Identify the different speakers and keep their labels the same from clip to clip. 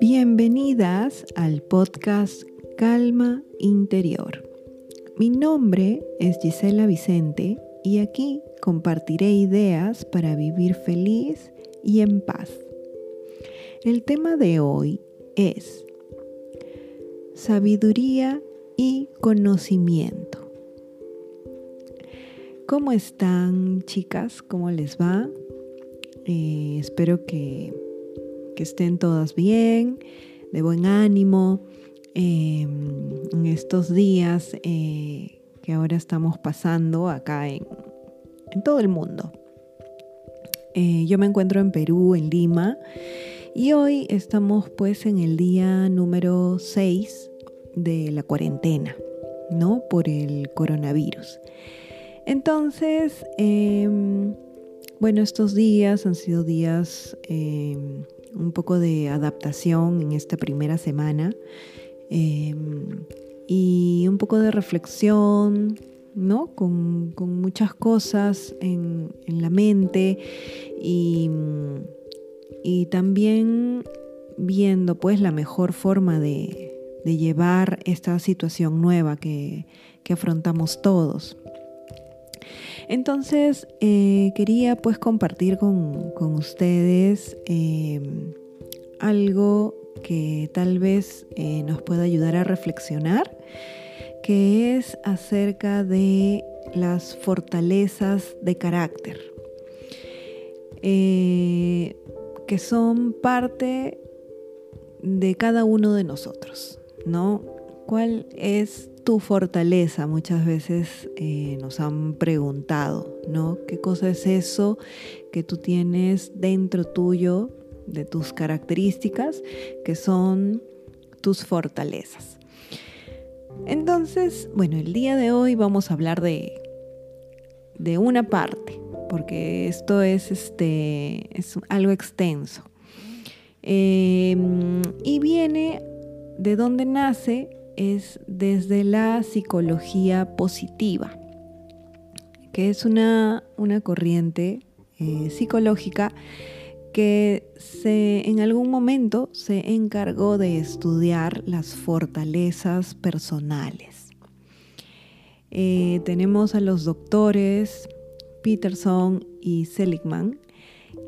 Speaker 1: Bienvenidas al podcast Calma Interior. Mi nombre es Gisela Vicente y aquí compartiré ideas para vivir feliz y en paz. El tema de hoy es sabiduría y conocimiento. ¿Cómo están chicas? ¿Cómo les va? Eh, espero que que estén todas bien, de buen ánimo em, en estos días eh, que ahora estamos pasando acá en, todo el mundo. Eh, yo me encuentro en Perú, en Lima, y hoy estamos pues en el día número 6 de la cuarentena, ¿no? Por el coronavirus. Entonces, em, bueno, estos días han sido días em, un poco de adaptación en esta primera semana em, y un poco de reflexión, ¿no? Con, muchas cosas en, la mente y, también viendo pues la mejor forma de, llevar esta situación nueva que, afrontamos todos. Entonces, eh, quería pues compartir con, ustedes em, algo que tal vez eh, nos pueda ayudar a reflexionar, que es acerca de las fortalezas de carácter, eh, que son parte de cada uno de nosotros, ¿no? ¿Cuál es tu fortaleza? Muchas veces eh, nos han preguntado, ¿no? ¿Qué cosa es eso que tú tienes dentro tuyo, de tus características, que son tus fortalezas? Entonces, bueno, el día de hoy vamos a hablar de, de una parte, porque esto es, este, es algo extenso. Em, y viene de donde nace es desde la psicología positiva, que es una, corriente eh, psicológica que se, en algún momento se encargó de estudiar las fortalezas personales. Eh, tenemos a los doctores Peterson y Seligman,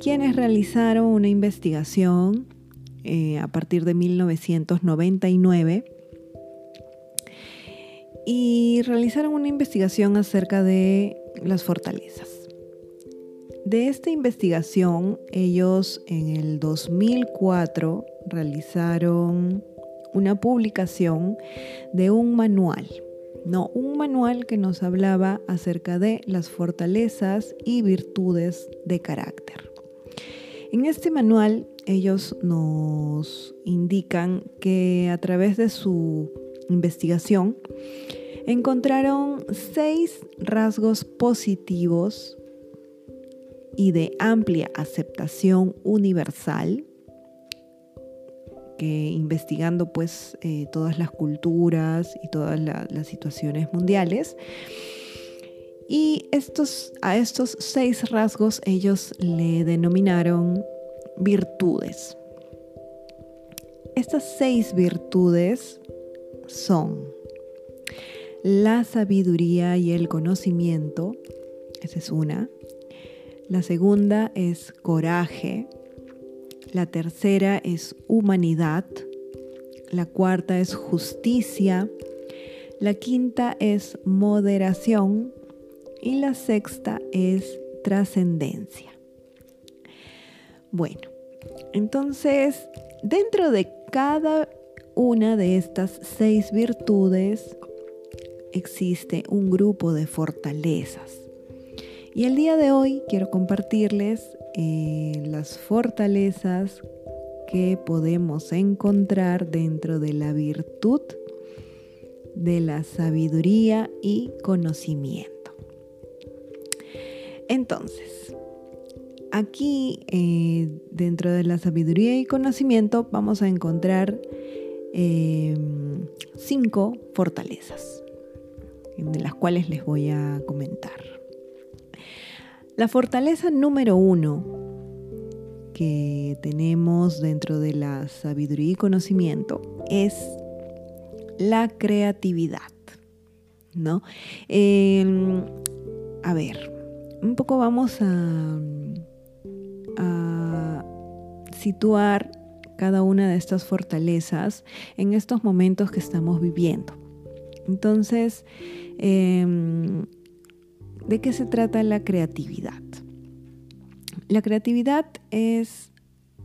Speaker 1: quienes realizaron una investigación eh, a partir de 1999 y realizaron una investigación acerca de las fortalezas. De esta investigación, ellos en el 2004 realizaron una publicación de un manual, no, un manual que nos hablaba acerca de las fortalezas y virtudes de carácter. En este manual ellos nos indican que a través de su investigación, encontraron seis rasgos positivos y de amplia aceptación universal que investigando pues eh, todas las culturas y todas las situaciones mundiales. Y estos, a estos seis rasgos ellos le denominaron virtudes. Estas seis virtudes son la sabiduría y el conocimiento, esa es una. La segunda es coraje. La tercera es humanidad. La cuarta es justicia. La quinta es moderación. Y la sexta es trascendencia. Bueno, entonces, dentro de cada una de estas seis virtudes existe un grupo de fortalezas. Y el día de hoy quiero compartirles eh, las fortalezas que podemos encontrar dentro de la virtud de la sabiduría y conocimiento. Entonces, aquí eh, dentro de la sabiduría y conocimiento vamos a encontrar Em, cinco fortalezas, de las cuales les voy a comentar. La fortaleza número uno que tenemos dentro de la sabiduría y conocimiento es la creatividad, ¿no? Em, a ver, un poco vamos a, a situar cada una de estas fortalezas en estos momentos que estamos viviendo. Entonces, em, ¿de qué se trata la creatividad? La creatividad es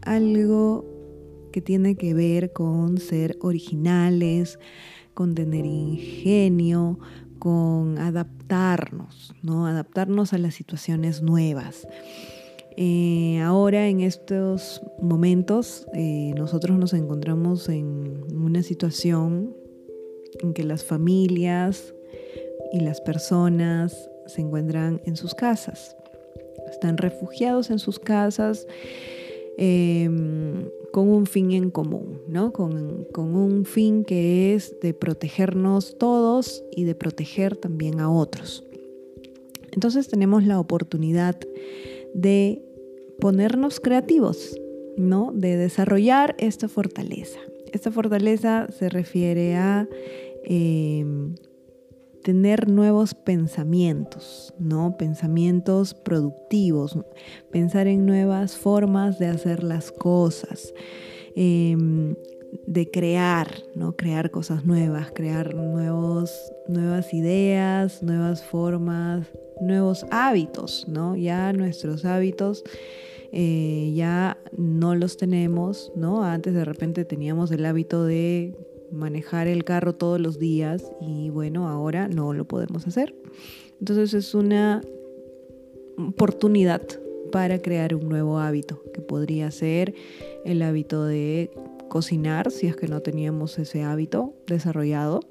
Speaker 1: algo que tiene que ver con ser originales, con tener ingenio, con adaptarnos, ¿no? Adaptarnos a las situaciones nuevas. Eh, ahora en estos momentos eh, nosotros nos encontramos en una situación en que las familias y las personas se encuentran en sus casas, están refugiados en sus casas em, con un fin en común, ¿no? Con, con, un fin que es de protegernos todos y de proteger también a otros. Entonces tenemos la oportunidad de ponernos creativos, ¿no? De desarrollar esta fortaleza. Esta fortaleza se refiere a em, tener nuevos pensamientos, ¿no? Pensamientos productivos, pensar en nuevas formas de hacer las cosas, em, de crear, ¿no? Crear cosas nuevas, crear nuevos, nuevas ideas, nuevas formas, nuevos hábitos, ¿no? Ya nuestros hábitos eh, ya no los tenemos, ¿no? Antes de repente teníamos el hábito de manejar el carro todos los días y bueno, ahora no lo podemos hacer. Entonces es una oportunidad para crear un nuevo hábito, que podría ser el hábito de cocinar, si es que no teníamos ese hábito desarrollado,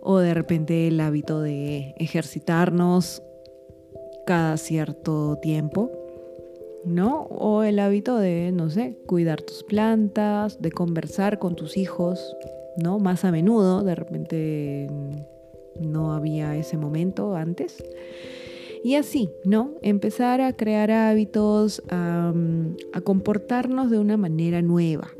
Speaker 1: o de repente el hábito de ejercitarnos cada cierto tiempo, ¿no? O el hábito de, no sé, cuidar tus plantas, de conversar con tus hijos, ¿no? Más a menudo, de repente no había ese momento antes. Y así, ¿no? Empezar a crear hábitos, a, comportarnos de una manera nueva.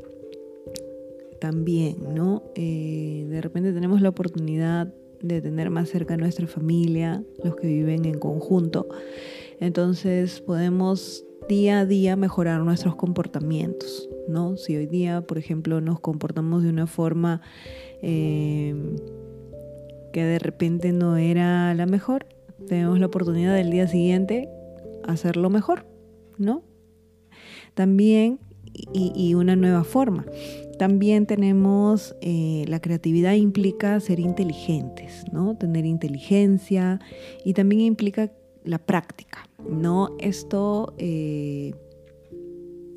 Speaker 1: También, ¿no? Eh, de repente tenemos la oportunidad de tener más cerca a nuestra familia, los que viven en conjunto. Entonces podemos día a día mejorar nuestros comportamientos, ¿no? Si hoy día, por ejemplo, nos comportamos de una forma eh, que de repente no era la mejor, tenemos la oportunidad del día siguiente hacerlo mejor, ¿no? También, y, una nueva forma. También tenemos, eh, la creatividad implica ser inteligentes, ¿no? Tener inteligencia y también implica la práctica. ¿no? Esto eh,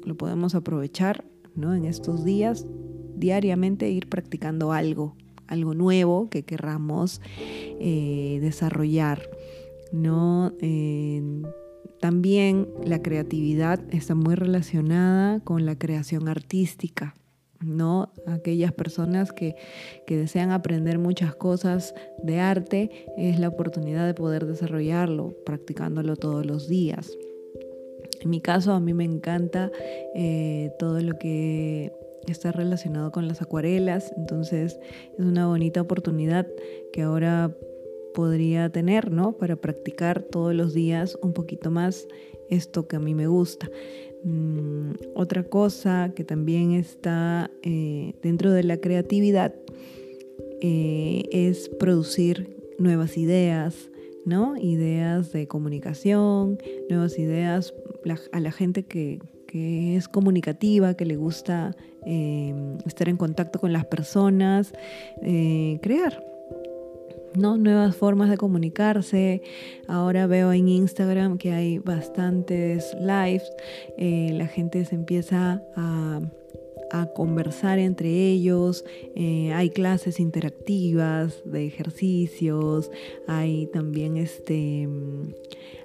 Speaker 1: lo podemos aprovechar ¿no? en estos días, diariamente ir practicando algo, algo nuevo que querramos eh, desarrollar. ¿no? también la creatividad está muy relacionada con la creación artística. ¿No? Aquellas personas que, desean aprender muchas cosas de arte, es la oportunidad de poder desarrollarlo, practicándolo todos los días. En mi caso, a mí me encanta eh, todo lo que está relacionado con las acuarelas, entonces es una bonita oportunidad que ahora podría tener, ¿no? Para practicar todos los días un poquito más esto que a mí me gusta. Mm, otra cosa que también está eh, dentro de la creatividad eh, es producir nuevas ideas, ¿no? Ideas de comunicación, nuevas ideas a la gente que, es comunicativa, que le gusta eh, estar en contacto con las personas, crear, ¿no? Nuevas formas de comunicarse. Ahora veo en Instagram que hay bastantes lives. Eh, la gente se empieza a, conversar entre ellos. Eh, hay clases interactivas de ejercicios. Hay también este.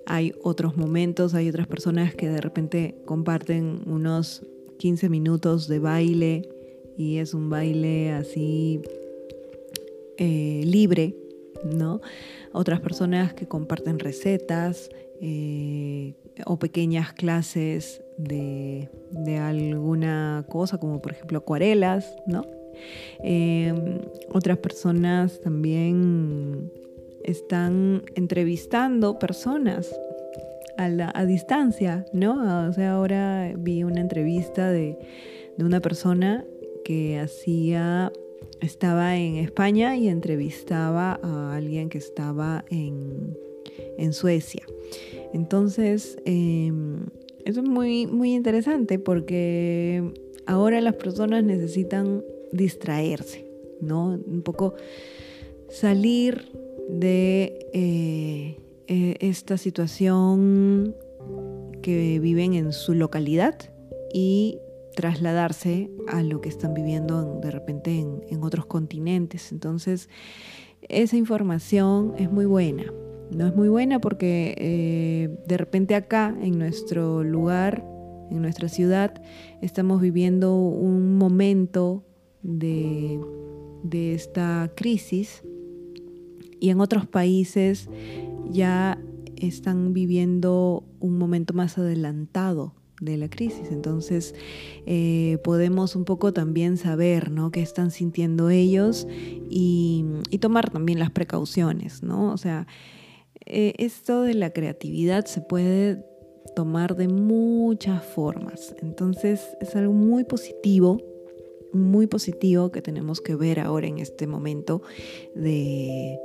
Speaker 1: Hay otros momentos, hay otras personas que de repente comparten unos 15 minutos de baile y es un baile así eh, libre, ¿no? Otras personas que comparten recetas, eh, o pequeñas clases de, alguna cosa, como por ejemplo acuarelas, ¿no? Em, otras personas también están entrevistando personas a, distancia, ¿no? O sea, ahora vi una entrevista de, de una persona que hacía estaba en España y entrevistaba a alguien que estaba en, Suecia. Entonces, em, eso es muy, muy interesante porque ahora las personas necesitan distraerse, ¿no? Un poco salir de eh, e, esta situación que viven en su localidad y trasladarse a lo que están viviendo de repente en, otros continentes. Entonces, esa información es muy buena. No es muy buena porque eh, de repente acá, en nuestro lugar, en nuestra ciudad, estamos viviendo un momento de, de esta crisis y en otros países ya están viviendo un momento más adelantado de la crisis. Entonces eh, podemos un poco también saber ¿no? qué están sintiendo ellos y, tomar también las precauciones. ¿no? O sea, eh, esto de la creatividad se puede tomar de muchas formas. Entonces es algo muy positivo muy positivo que tenemos que ver ahora en este momento de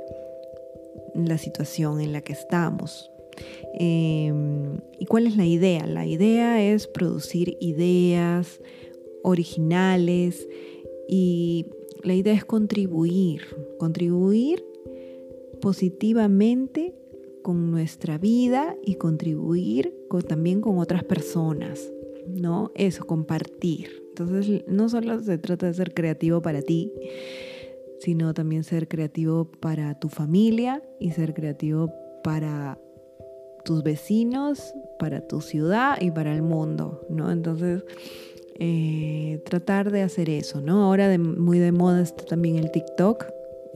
Speaker 1: la situación en la que estamos. Em, ¿Y cuál es la idea? La idea es producir ideas originales y la idea es contribuir, contribuir positivamente con nuestra vida y contribuir también con otras personas, ¿no? Eso, compartir. Entonces, no solo se trata de ser creativo para ti, sino también ser creativo para tu familia y ser creativo para tus vecinos, para tu ciudad y para el mundo, ¿no? Entonces, eh, tratar de hacer eso, ¿no? Ahora muy de moda está también el TikTok,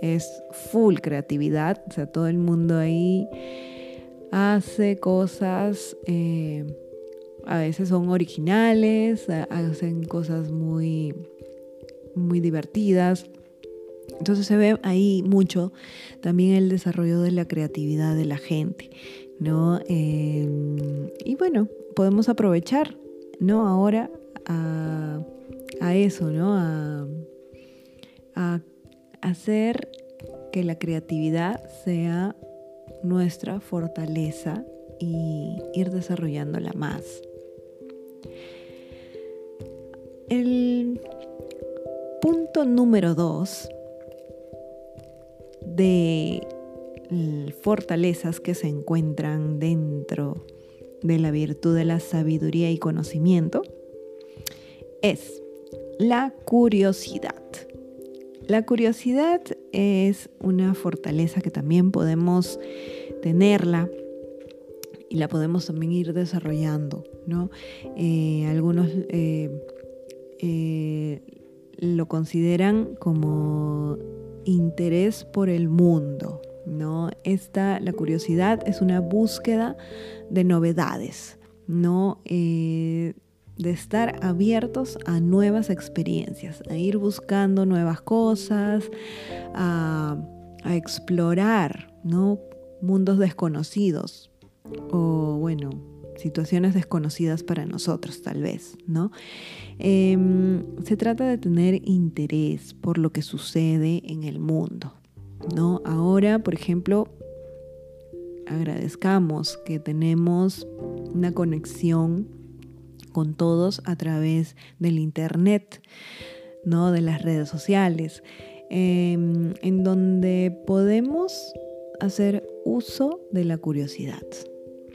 Speaker 1: es full creatividad, o sea, todo el mundo ahí hace cosas, eh, a veces son originales, hacen cosas muy, muy divertidas. Entonces se ve ahí mucho también el desarrollo de la creatividad de la gente. ¿No? Em, y bueno, podemos aprovechar, ¿no? Ahora a, eso, ¿no? A, a hacer que la creatividad sea nuestra fortaleza y ir desarrollándola más. El punto número dos de fortalezas que se encuentran dentro de la virtud de la sabiduría y conocimiento es la curiosidad. La curiosidad es una fortaleza que también podemos tenerla y la podemos también ir desarrollando, ¿no? Eh, algunos eh, eh, lo consideran como interés por el mundo, ¿no? Esta, la curiosidad es una búsqueda de novedades, ¿no? Eh, de estar abiertos a nuevas experiencias, a ir buscando nuevas cosas, a, explorar, ¿no? Mundos desconocidos o, bueno, situaciones desconocidas para nosotros, tal vez, ¿no? Em, se trata de tener interés por lo que sucede en el mundo, ¿no? Ahora, por ejemplo, agradezcamos que tenemos una conexión con todos a través del Internet, ¿no? de las redes sociales, em, en donde podemos hacer uso de la curiosidad.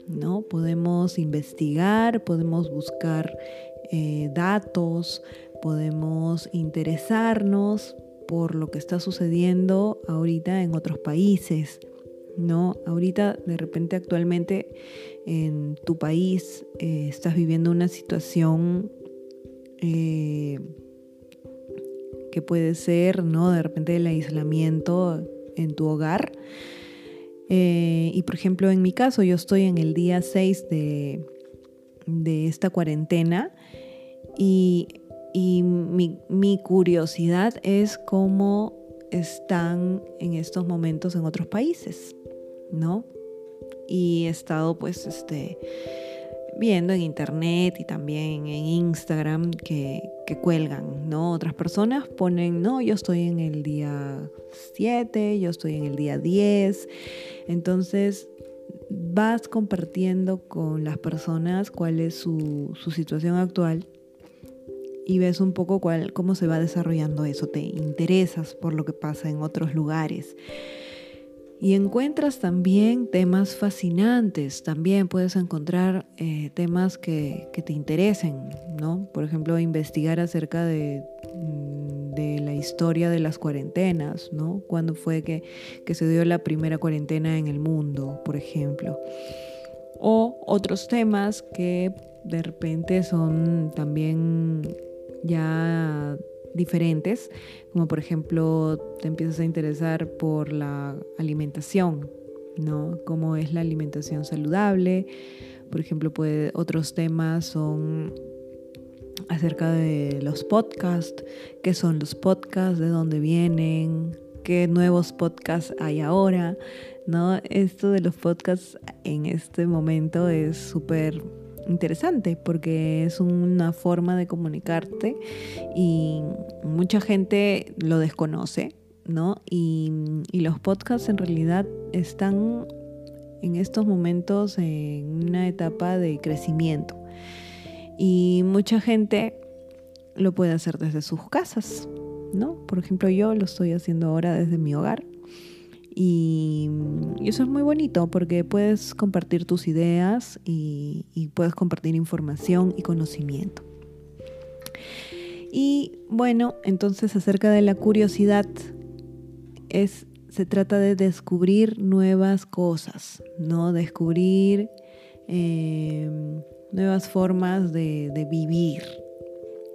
Speaker 1: ¿no? Podemos investigar, podemos buscar eh, datos, podemos interesarnos por lo que está sucediendo ahorita en otros países, ¿no? Ahorita, de repente, actualmente, en tu país eh, estás viviendo una situación eh, que puede ser, ¿no? De repente el aislamiento en tu hogar. Eh, y por ejemplo, en mi caso, yo estoy en el día 6 de, de esta cuarentena y, mi, mi, curiosidad es cómo están en estos momentos en otros países, ¿no? Y he estado pues este viendo en internet y también en Instagram que, cuelgan, ¿no? Otras personas ponen, no, yo estoy en el día 7, yo estoy en el día 10. Entonces vas compartiendo con las personas cuál es su situación actual y ves un poco cuál, cómo se va desarrollando eso, te interesas por lo que pasa en otros lugares. Y encuentras también temas fascinantes, también puedes encontrar eh, temas que, te interesen, ¿no? Por ejemplo, investigar acerca de, mm, de, la historia de las cuarentenas, ¿no? Cuándo fue que, que se dio la primera cuarentena en el mundo, por ejemplo. O otros temas que de repente son también ya diferentes, como por ejemplo te empiezas a interesar por la alimentación, ¿no? Cómo es la alimentación saludable. Por ejemplo, puede, otros temas son acerca de los podcasts, qué son los podcasts, de dónde vienen, qué nuevos podcasts hay ahora, ¿no? Esto de los podcasts en este momento es súper interesante porque es una forma de comunicarte y mucha gente lo desconoce, ¿no? Y, los podcasts en realidad están en estos momentos en una etapa de crecimiento y mucha gente lo puede hacer desde sus casas, ¿no? Por ejemplo, yo lo estoy haciendo ahora desde mi hogar y, eso es muy bonito porque puedes compartir tus ideas y, puedes compartir información y conocimiento. Y bueno, entonces acerca de la curiosidad, es, se trata de descubrir nuevas cosas, ¿no? Descubrir em, nuevas formas de, de vivir,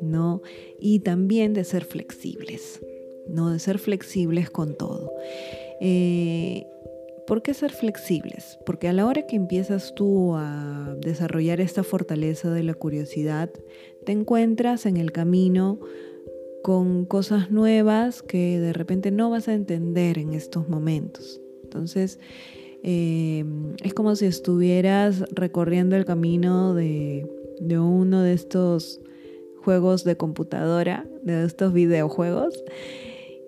Speaker 1: ¿no? Y también de ser flexibles, ¿no? De ser flexibles con todo. Eh, ¿Por qué ser flexibles? Porque a la hora que empiezas tú a desarrollar esta fortaleza de la curiosidad, te encuentras en el camino con cosas nuevas que de repente no vas a entender en estos momentos. Entonces, eh, es como si estuvieras recorriendo el camino de, de uno de estos juegos de computadora, de estos videojuegos,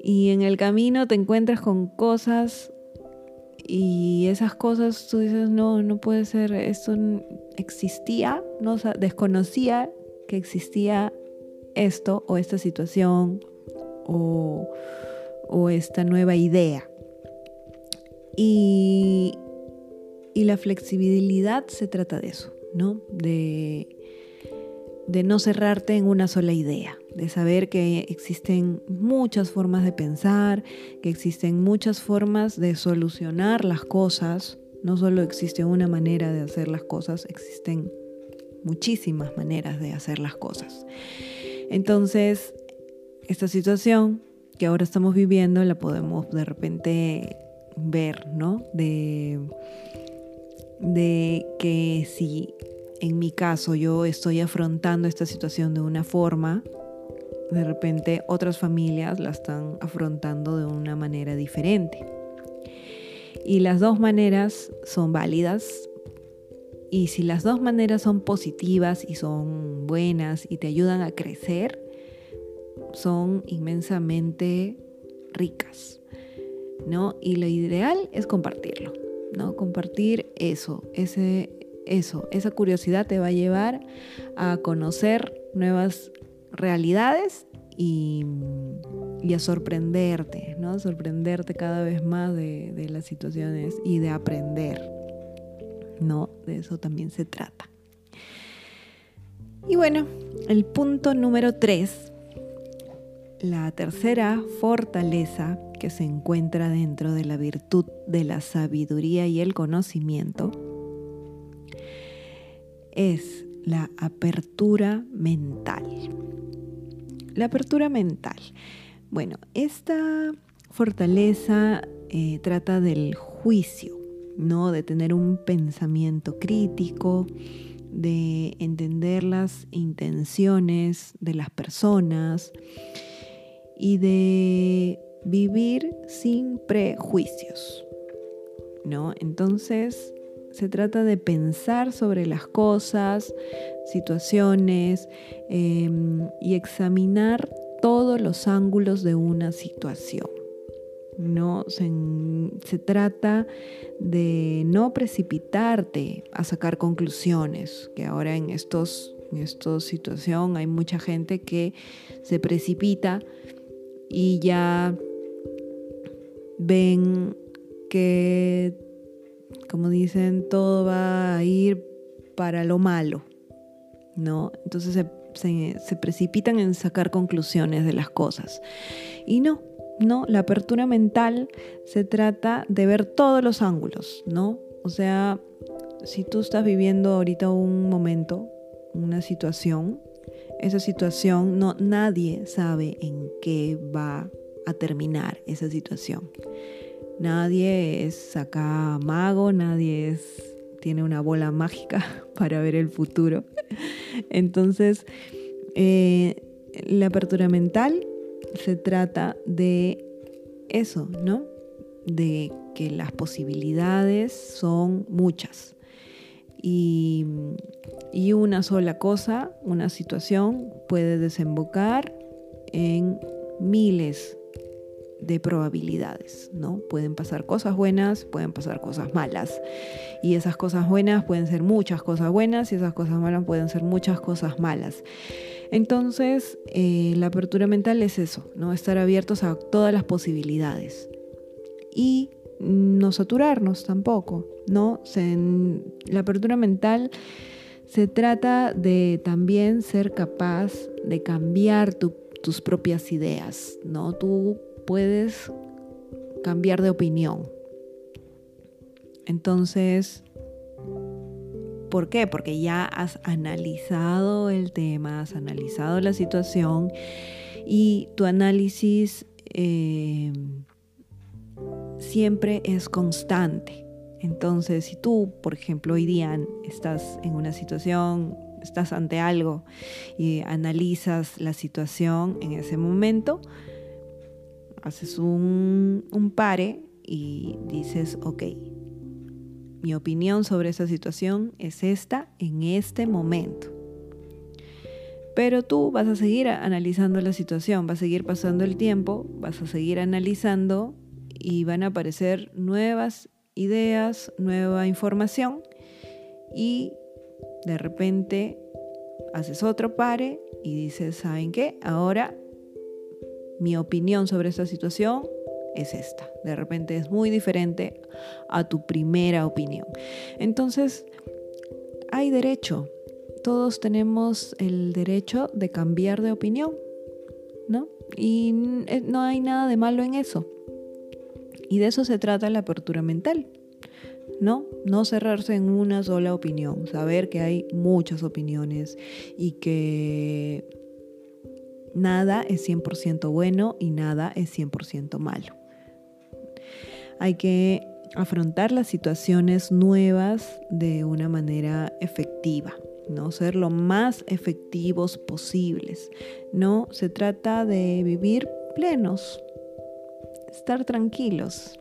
Speaker 1: y en el camino te encuentras con cosas y esas cosas tú dices, no, no puede ser, esto existía, no desconocía que existía esto o esta situación o, o esta nueva idea. Y, y, la flexibilidad se trata de eso, ¿no? De, de no cerrarte en una sola idea de saber que existen muchas formas de pensar, que existen muchas formas de solucionar las cosas. No solo existe una manera de hacer las cosas, existen muchísimas maneras de hacer las cosas. Entonces, esta situación que ahora estamos viviendo la podemos de repente ver, ¿no? De, de que si en mi caso yo estoy afrontando esta situación de una forma, de repente otras familias la están afrontando de una manera diferente. Y las dos maneras son válidas. Y si las dos maneras son positivas y son buenas y te ayudan a crecer, son inmensamente ricas. ¿no? Y lo ideal es compartirlo, ¿no? Compartir eso, ese, eso, esa curiosidad te va a llevar a conocer nuevas realidades y, a sorprenderte, ¿no? Sorprenderte cada vez más de, las situaciones y de aprender, ¿no? De eso también se trata. Y bueno, el punto número tres, la tercera fortaleza que se encuentra dentro de la virtud de la sabiduría y el conocimiento es la apertura mental. La apertura mental. Bueno, esta fortaleza eh, trata del juicio, ¿no? De tener un pensamiento crítico, de entender las intenciones de las personas y de vivir sin prejuicios, ¿no? Entonces, se trata de pensar sobre las cosas, situaciones em, y examinar todos los ángulos de una situación. No se, trata de no precipitarte a sacar conclusiones, que ahora en estos en esta situación hay mucha gente que se precipita y ya ven que, como dicen, todo va a ir para lo malo, ¿no? Entonces se, se precipitan en sacar conclusiones de las cosas. Y no, no, la apertura mental se trata de ver todos los ángulos, ¿no? O sea, si tú estás viviendo ahorita un momento, una situación, esa situación no nadie sabe en qué va a terminar esa situación. Nadie es acá mago, nadie es tiene una bola mágica para ver el futuro. Entonces, eh, la apertura mental se trata de eso, ¿no? De que las posibilidades son muchas. Y, una sola cosa, una situación, puede desembocar en miles de probabilidades, ¿no? Pueden pasar cosas buenas, pueden pasar cosas malas. Y esas cosas buenas pueden ser muchas cosas buenas y esas cosas malas pueden ser muchas cosas malas. Entonces, eh, la apertura mental es eso, ¿no? Estar abiertos a todas las posibilidades. Y no saturarnos tampoco, ¿no? la apertura mental se trata de también ser capaz de cambiar tus propias ideas, ¿no? Tú puedes cambiar de opinión. Entonces, ¿Por qué? Porque ya has analizado el tema, has analizado la situación y tu análisis eh, siempre es constante. Entonces, si tú, por ejemplo, hoy día estás en una situación, estás ante algo y analizas la situación en ese momento, haces un, un pare y dices, ok, mi opinión sobre esa situación es esta en este momento. Pero tú vas a seguir analizando la situación, va a seguir pasando el tiempo, vas a seguir analizando y van a aparecer nuevas ideas, nueva información y de repente haces otro pare y dices, ¿saben qué? Ahora mi opinión sobre esta situación es esta. De repente es muy diferente a tu primera opinión. Entonces, hay derecho. Todos tenemos el derecho de cambiar de opinión, ¿no? Y eh, no hay nada de malo en eso. Y de eso se trata la apertura mental. ¿no? No cerrarse en una sola opinión, saber que hay muchas opiniones y que nada es 100% bueno y nada es 100% malo. Hay que afrontar las situaciones nuevas de una manera efectiva, ¿no? Ser lo más efectivos posibles. No se trata de vivir plenos, estar tranquilos,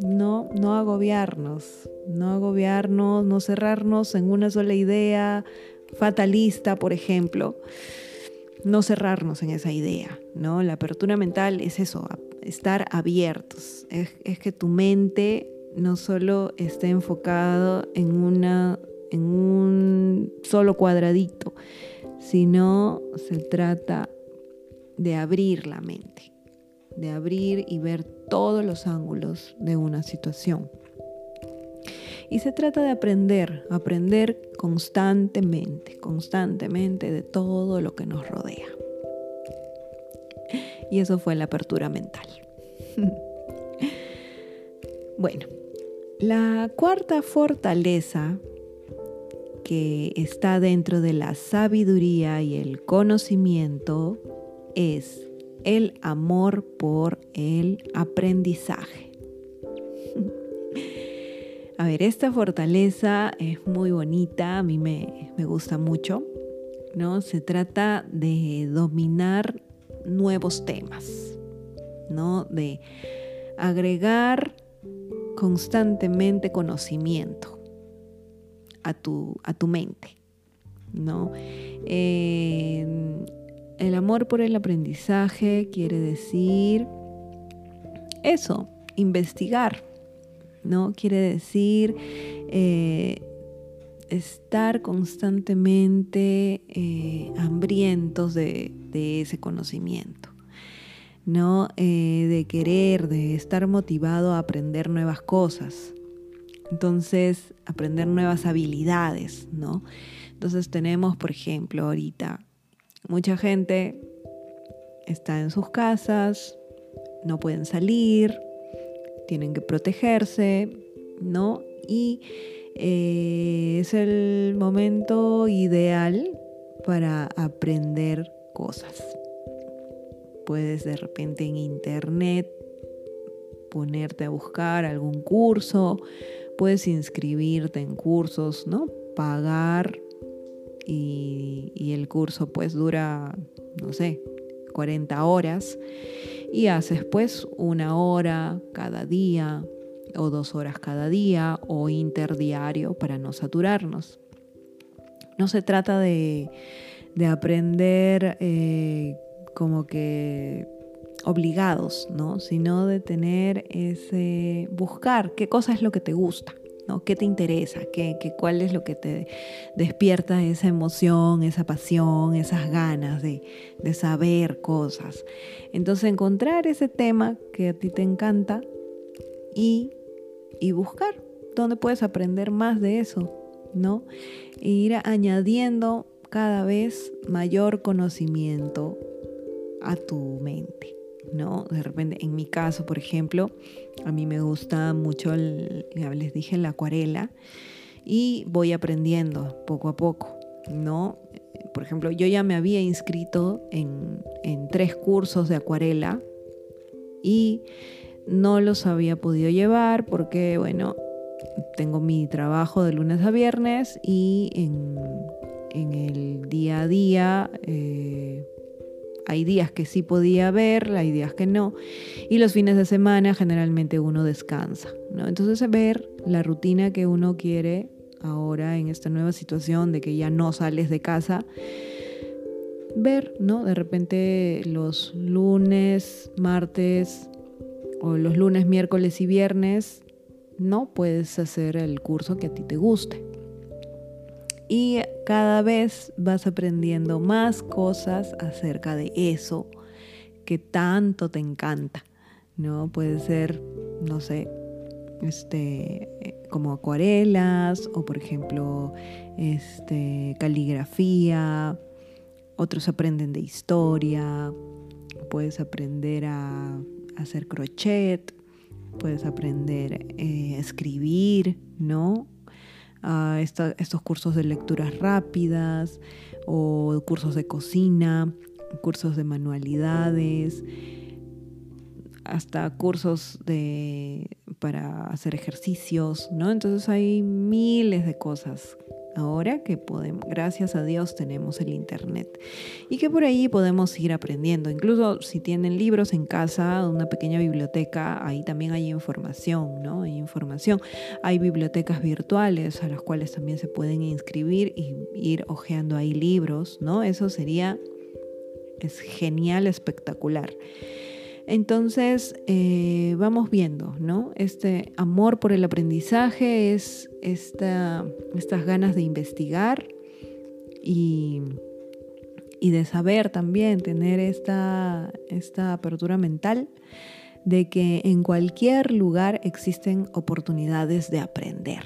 Speaker 1: no, no agobiarnos, no agobiarnos, no cerrarnos en una sola idea fatalista, por ejemplo, no cerrarnos en esa idea, ¿no? La apertura mental es eso, estar abiertos, es, que tu mente no solo esté enfocado en, una, en un solo cuadradito, sino se trata de abrir la mente, de abrir y ver todos los ángulos de una situación. Y se trata de aprender, aprender constantemente, constantemente de todo lo que nos rodea. Y eso fue la apertura mental. bueno, la cuarta fortaleza que está dentro de la sabiduría y el conocimiento es el amor por el aprendizaje. A ver, esta fortaleza es muy bonita, a mí me, me gusta mucho, ¿no? Se trata de dominar nuevos temas, ¿no? De agregar constantemente conocimiento a tu, a tu mente, ¿no? el amor por el aprendizaje quiere decir eso, investigar, ¿no? Quiere decir eh, estar constantemente eh, hambrientos de, ese conocimiento. ¿no? Eh, de querer, de estar motivado a aprender nuevas cosas. Entonces, aprender nuevas habilidades, ¿no? Entonces tenemos, por ejemplo, ahorita, mucha gente está en sus casas, no pueden salir, tienen que protegerse, ¿no? Y eh, es el momento ideal para aprender cosas. Puedes de repente en internet ponerte a buscar algún curso, puedes inscribirte en cursos, ¿no? Pagar y, y el curso pues dura, no sé, 40 horas y haces pues una hora cada día o dos horas cada día o interdiario para no saturarnos. No se trata de, aprender eh, como que obligados, ¿no? Sino de tener ese, buscar qué cosa es lo que te gusta. ¿Qué te interesa? ¿Qué, cuál es lo que te despierta esa emoción, esa pasión, esas ganas de, saber cosas? Entonces encontrar ese tema que a ti te encanta y, buscar dónde puedes aprender más de eso, ¿no? E ir añadiendo cada vez mayor conocimiento a tu mente. ¿no? De repente, en mi caso, por ejemplo, a mí me gusta mucho, ya les dije, la acuarela y voy aprendiendo poco a poco, ¿no? Por ejemplo, yo ya me había inscrito en, tres cursos de acuarela y no los había podido llevar porque, bueno, tengo mi trabajo de lunes a viernes y en, en el día a día eh, hay días que sí podía ver, hay días que no. Y los fines de semana generalmente uno descansa. ¿no? Entonces ver la rutina que uno quiere ahora en esta nueva situación de que ya no sales de casa, ver, ¿no? De repente los lunes, martes o los lunes, miércoles y viernes, no puedes hacer el curso que a ti te guste y cada vez vas aprendiendo más cosas acerca de eso que tanto te encanta, ¿no? Puede ser, no sé, este, como acuarelas o por ejemplo, este, caligrafía, otros aprenden de historia, puedes aprender a, hacer crochet, puedes aprender eh, a escribir, ¿no? A estos cursos de lecturas rápidas o cursos de cocina, cursos de manualidades, hasta cursos de, para hacer ejercicios, ¿no? Entonces hay miles de cosas ahora que podemos, gracias a Dios tenemos el Internet y que por ahí podemos ir aprendiendo. Incluso si tienen libros en casa, una pequeña biblioteca, ahí también hay información, ¿no? Hay información. Hay bibliotecas virtuales a las cuales también se pueden inscribir y ir hojeando ahí libros, ¿no? Eso sería, es genial, espectacular. Entonces, eh, vamos viendo, ¿no? Este amor por el aprendizaje es esta, estas ganas de investigar y, de saber también, tener esta, esta apertura mental de que en cualquier lugar existen oportunidades de aprender.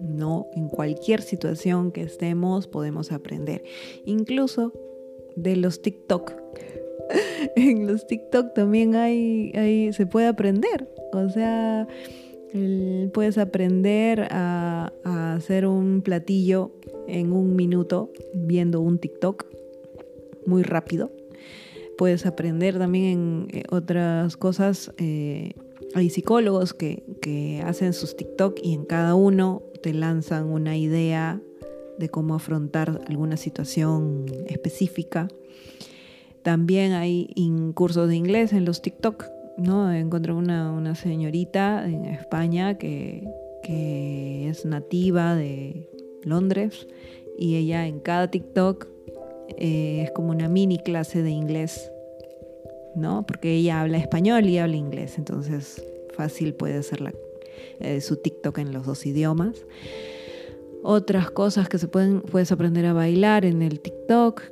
Speaker 1: No, en cualquier situación que estemos podemos aprender, incluso de los TikTok en los TikTok también hay, se puede aprender. O sea, puedes aprender a, hacer un platillo en un minuto viendo un TikTok muy rápido. Puedes aprender también en eh, otras cosas eh, hay psicólogos que, que hacen sus TikTok y en cada uno te lanzan una idea de cómo afrontar alguna situación específica. También hay cursos de inglés en los TikTok, ¿no? Encontré una, una señorita en España que, que es nativa de Londres y ella en cada TikTok eh, es como una mini clase de inglés, ¿no? Porque ella habla español y habla inglés, entonces fácil puede hacer eh, su TikTok en los dos idiomas. Otras cosas que se pueden, puedes aprender a bailar en el TikTok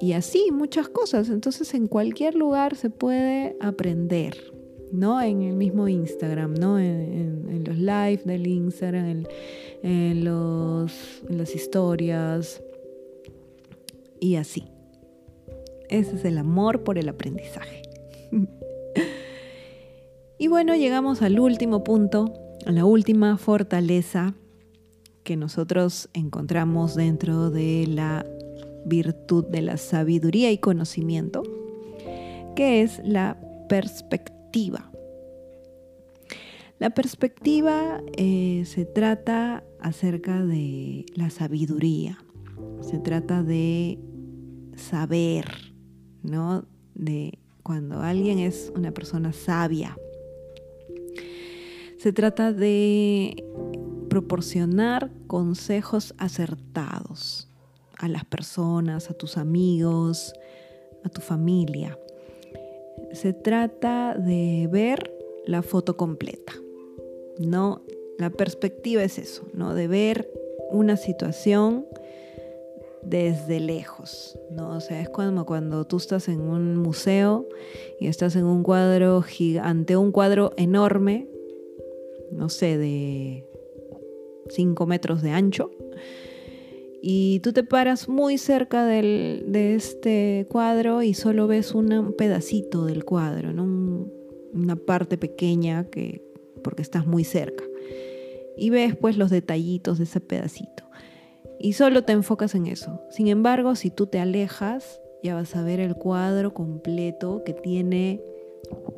Speaker 1: y así muchas cosas. Entonces en cualquier lugar se puede aprender. ¿no? En el mismo Instagram, ¿no? En, los live del Instagram, en, en las historias y así. Ese es el amor por el aprendizaje. y bueno, llegamos al último punto, a la última fortaleza que nosotros encontramos dentro de la virtud de la sabiduría y conocimiento, que es la perspectiva la perspectiva eh, se trata acerca de la sabiduría, se trata de saber, ¿no? De cuando alguien es una persona sabia. Se trata de proporcionar consejos acertados a las personas, a tus amigos, a tu familia se trata de ver la foto completa. No, la perspectiva es eso, ¿no? De ver una situación desde lejos, ¿no? O sea, es como cuando tú estás en un museo y estás en un cuadro gigante, un cuadro enorme, no sé, de 5 metros de ancho, y tú te paras muy cerca de este cuadro y solo ves un pedacito del cuadro, una parte pequeña que, porque estás muy cerca. Y ves pues los detallitos de ese pedacito. Y solo te enfocas en eso. Sin embargo, si tú te alejas, ya vas a ver el cuadro completo que tiene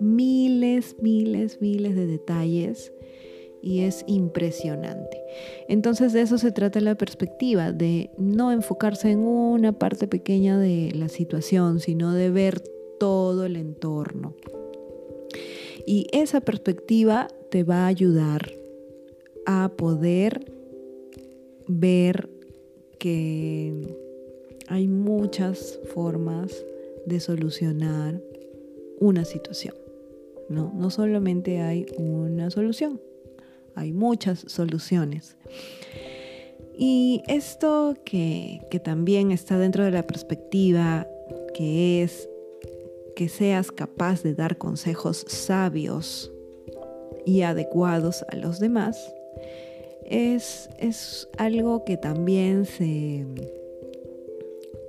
Speaker 1: miles, miles, miles de detalles y es impresionante. Entonces de eso se trata la perspectiva, de no enfocarse en una parte pequeña de la situación, sino de ver todo el entorno. Y esa perspectiva te va a ayudar a poder ver que hay muchas formas de solucionar una situación. No, no solamente hay una solución, hay muchas soluciones. Y esto que, también está dentro de la perspectiva, que es que seas capaz de dar consejos sabios y adecuados a los demás, es, es algo que también se,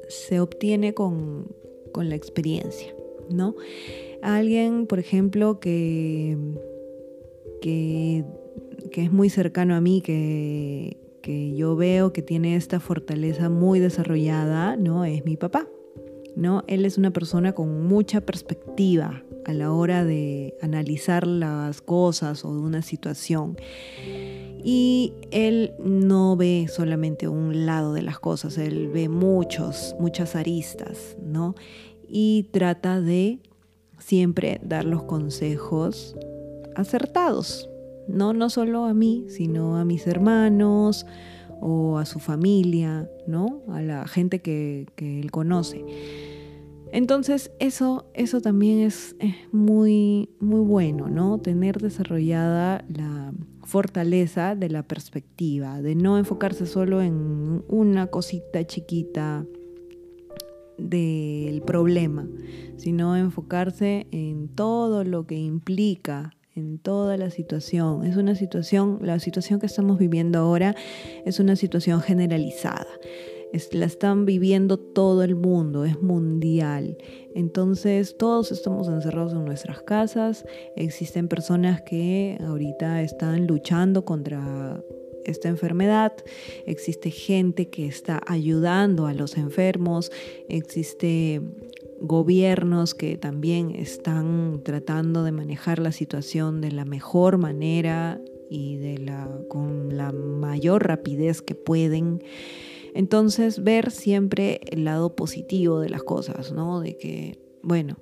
Speaker 1: se obtiene con, con, la experiencia, ¿no? Alguien, por ejemplo, que, que que es muy cercano a mí, que, que yo veo que tiene esta fortaleza muy desarrollada, ¿no? Es mi papá, ¿no? Él es una persona con mucha perspectiva a la hora de analizar las cosas o de una situación. Y él no ve solamente un lado de las cosas, él ve muchos, muchas aristas, ¿no? Y trata de siempre dar los consejos acertados, no, no solo a mí, sino a mis hermanos o a su familia, ¿no? A la gente que, él conoce. Entonces, eso, eso también es, muy, muy bueno, ¿no? Tener desarrollada la fortaleza de la perspectiva, de no enfocarse solo en una cosita chiquita del problema, sino enfocarse en todo lo que implica en toda la situación. Es una situación, la situación que estamos viviendo ahora es una situación generalizada. la están viviendo todo el mundo, es mundial. Entonces todos estamos encerrados en nuestras casas. Existen personas que ahorita están luchando contra esta enfermedad, existe gente que está ayudando a los enfermos, existe gobiernos que también están tratando de manejar la situación de la mejor manera y de la, con la mayor rapidez que pueden. Entonces, ver siempre el lado positivo de las cosas, ¿no? De que, bueno,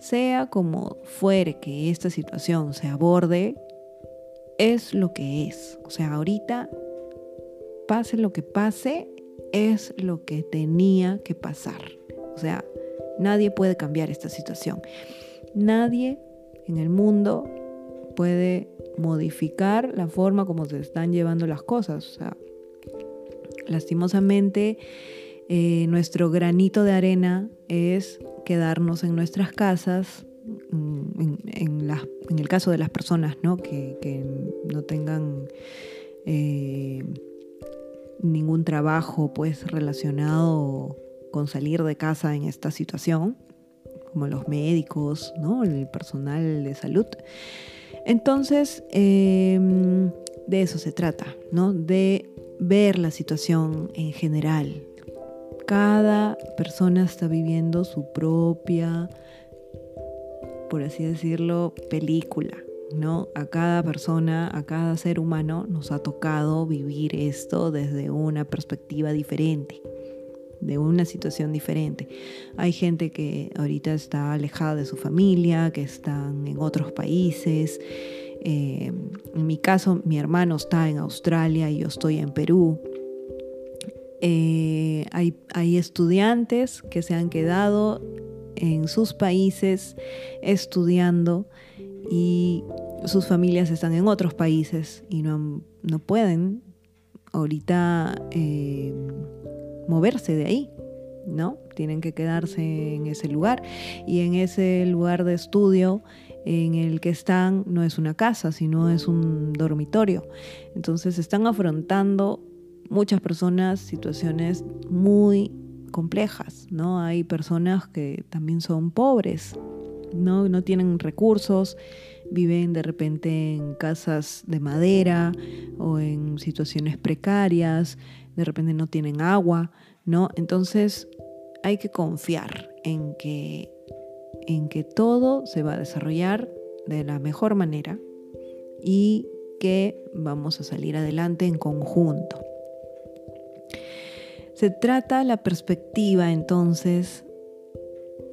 Speaker 1: sea como fuere que esta situación se aborde, es lo que es. O sea, ahorita, pase lo que pase, es lo que tenía que pasar. O sea, nadie puede cambiar esta situación. Nadie en el mundo puede modificar la forma como se están llevando las cosas. O sea, lastimosamente, eh, nuestro granito de arena es quedarnos en nuestras casas, mm, en, el caso de las personas ¿no? que, no tengan eh, ningún trabajo pues relacionado con salir de casa en esta situación, como los médicos, ¿no? el personal de salud. Entonces, em, de eso se trata, ¿no? de ver la situación en general. Cada persona está viviendo su propia, por así decirlo, película. ¿no? A cada persona, a cada ser humano nos ha tocado vivir esto desde una perspectiva diferente, de una situación diferente. Hay gente que ahorita está alejada de su familia, que están en otros países. Eh, en mi caso, mi hermano está en Australia y yo estoy en Perú. Eh, hay, hay estudiantes que se han quedado en sus países estudiando y sus familias están en otros países y no, no pueden ahorita eh, moverse de ahí, ¿no? Tienen que quedarse en ese lugar y en ese lugar de estudio en el que están no es una casa, sino es un dormitorio. Entonces están afrontando muchas personas situaciones muy complejas, ¿no? Hay personas que también son pobres, ¿no? No tienen recursos, viven de repente en casas de madera o en situaciones precarias, de repente no tienen agua, ¿no? Entonces hay que confiar en que, en que todo se va a desarrollar de la mejor manera y que vamos a salir adelante en conjunto. Se trata la perspectiva entonces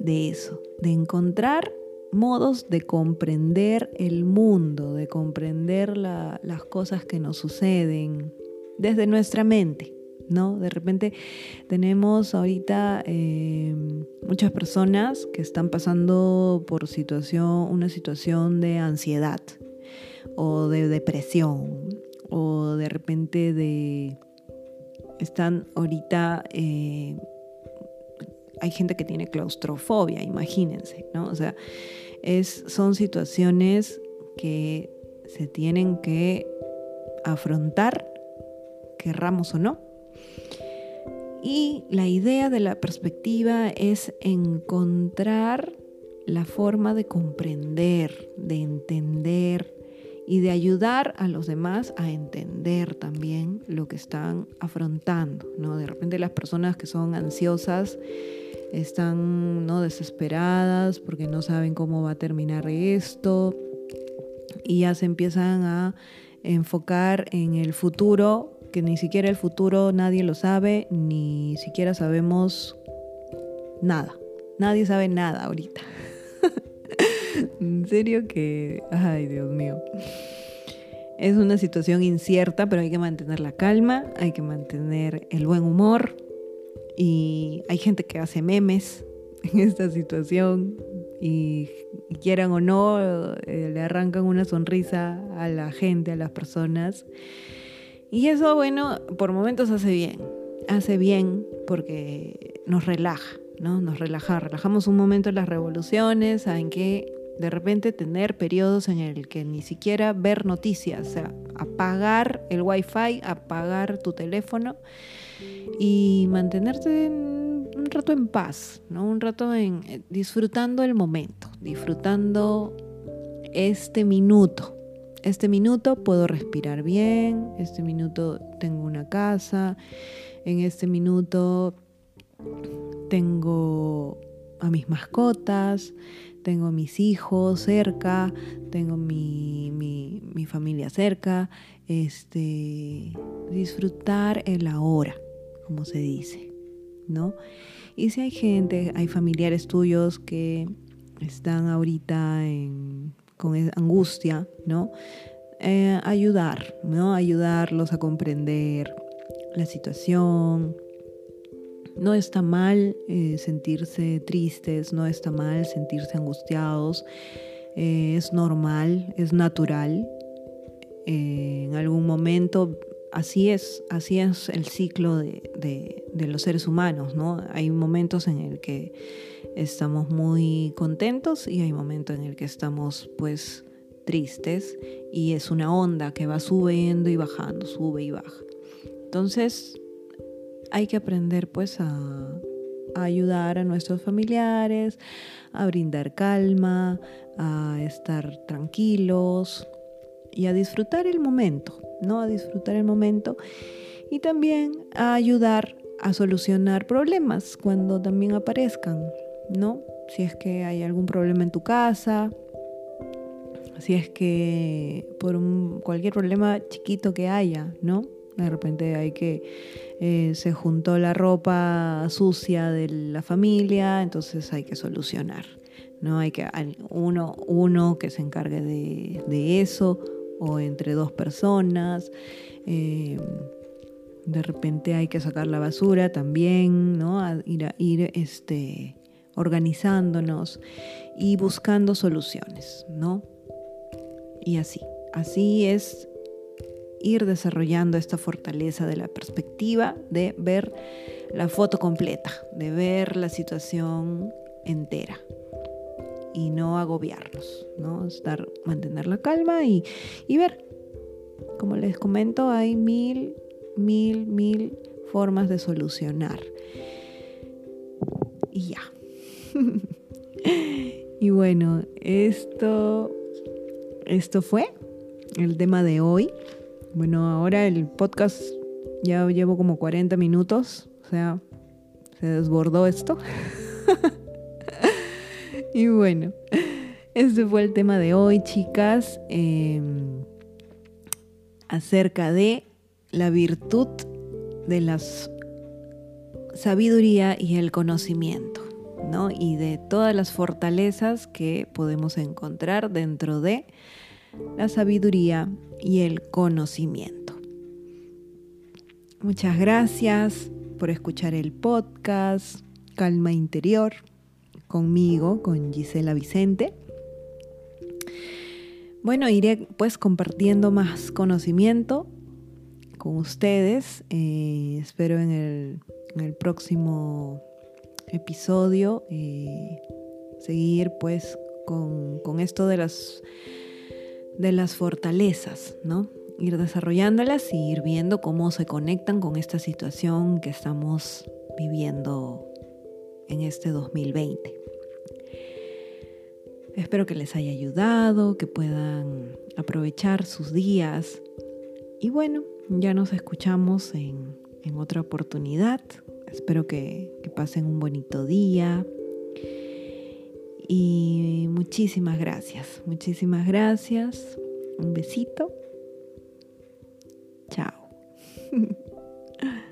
Speaker 1: de eso, de encontrar modos de comprender el mundo, de comprender las cosas que nos suceden desde nuestra mente. ¿No? De repente tenemos ahorita em, muchas personas que están pasando por situación, una situación de ansiedad o de depresión o de repente de están ahorita eh, hay gente que tiene claustrofobia, imagínense, ¿no? O sea, es, son situaciones que se tienen que afrontar, querramos o no. Y la idea de la perspectiva es encontrar la forma de comprender, de entender y de ayudar a los demás a entender también lo que están afrontando, ¿no? De repente las personas que son ansiosas están ¿no? desesperadas porque no saben cómo va a terminar esto y ya se empiezan a enfocar en el futuro, que ni siquiera el futuro nadie lo sabe, ni siquiera sabemos nada. Nadie sabe nada ahorita. en serio que, ay Dios mío. Es una situación incierta, pero hay que mantener la calma, hay que mantener el buen humor, y hay gente que hace memes en esta situación y, quieran o no, eh, le arrancan una sonrisa a la gente, a las personas. Y eso, bueno, por momentos hace bien. Hace bien porque nos relaja, ¿no? Nos relaja. Relajamos un momento las revoluciones, saben que de repente tener periodos en el que ni siquiera ver noticias, o sea, apagar el wifi, apagar tu teléfono y mantenerte un rato en paz, ¿no? Un rato en eh, disfrutando el momento, disfrutando este minuto. Este minuto puedo respirar bien, este minuto tengo una casa, en este minuto tengo a mis mascotas, tengo mis hijos cerca, tengo mi, mi, familia cerca, este, disfrutar el ahora, como se dice, ¿no? Y si hay gente, hay familiares tuyos que están ahorita con angustia, ¿no? Eh, ayudar, ¿no? Ayudarlos a comprender la situación, no está mal eh, sentirse tristes, no está mal sentirse angustiados, eh, es normal, es natural. En algún momento así es, así es el ciclo de, los seres humanos, ¿no? Hay momentos en el que estamos muy contentos y hay momentos en el que estamos pues tristes y es una onda que va subiendo y bajando, sube y baja. Entonces, hay que aprender pues a, ayudar a nuestros familiares, a brindar calma, a estar tranquilos y a disfrutar el momento, ¿no? A disfrutar el momento y también a ayudar a solucionar problemas cuando también aparezcan, ¿no? Si es que hay algún problema en tu casa, si es que por cualquier problema chiquito que haya, ¿no? De repente hay que, eh, se juntó la ropa sucia de la familia, entonces hay que solucionar. ¿no? Hay que uno, uno que se encargue de, eso, o entre dos personas. Eh, de repente hay que sacar la basura también, ¿no? ir, ir este, organizándonos y buscando soluciones, ¿no? Y así, así es ir desarrollando esta fortaleza de la perspectiva, de ver la foto completa, de ver la situación entera y no agobiarnos, ¿no? Estar, mantener la calma y, y ver. Como les comento, hay mil, mil, mil formas de solucionar. Y ya. y bueno, esto, esto fue el tema de hoy. Bueno, ahora el podcast ya llevo como 40 minutos, o sea, se desbordó esto. y bueno, este fue el tema de hoy, chicas, em, acerca de la virtud de la sabiduría y el conocimiento, ¿no? Y de todas las fortalezas que podemos encontrar dentro de la sabiduría y el conocimiento. Muchas gracias por escuchar el podcast Calma Interior conmigo, con Gisela Vicente. Bueno, iré pues compartiendo más conocimiento con ustedes. Eh, espero en el, próximo episodio eh, seguir pues con, con esto de las de las fortalezas, ¿no? Ir desarrollándolas y ir viendo cómo se conectan con esta situación que estamos viviendo en este 2020. Espero que les haya ayudado, que puedan aprovechar sus días. Y bueno, ya nos escuchamos en, otra oportunidad. Espero que pasen un bonito día, y muchísimas gracias, muchísimas gracias. Un besito. Chao.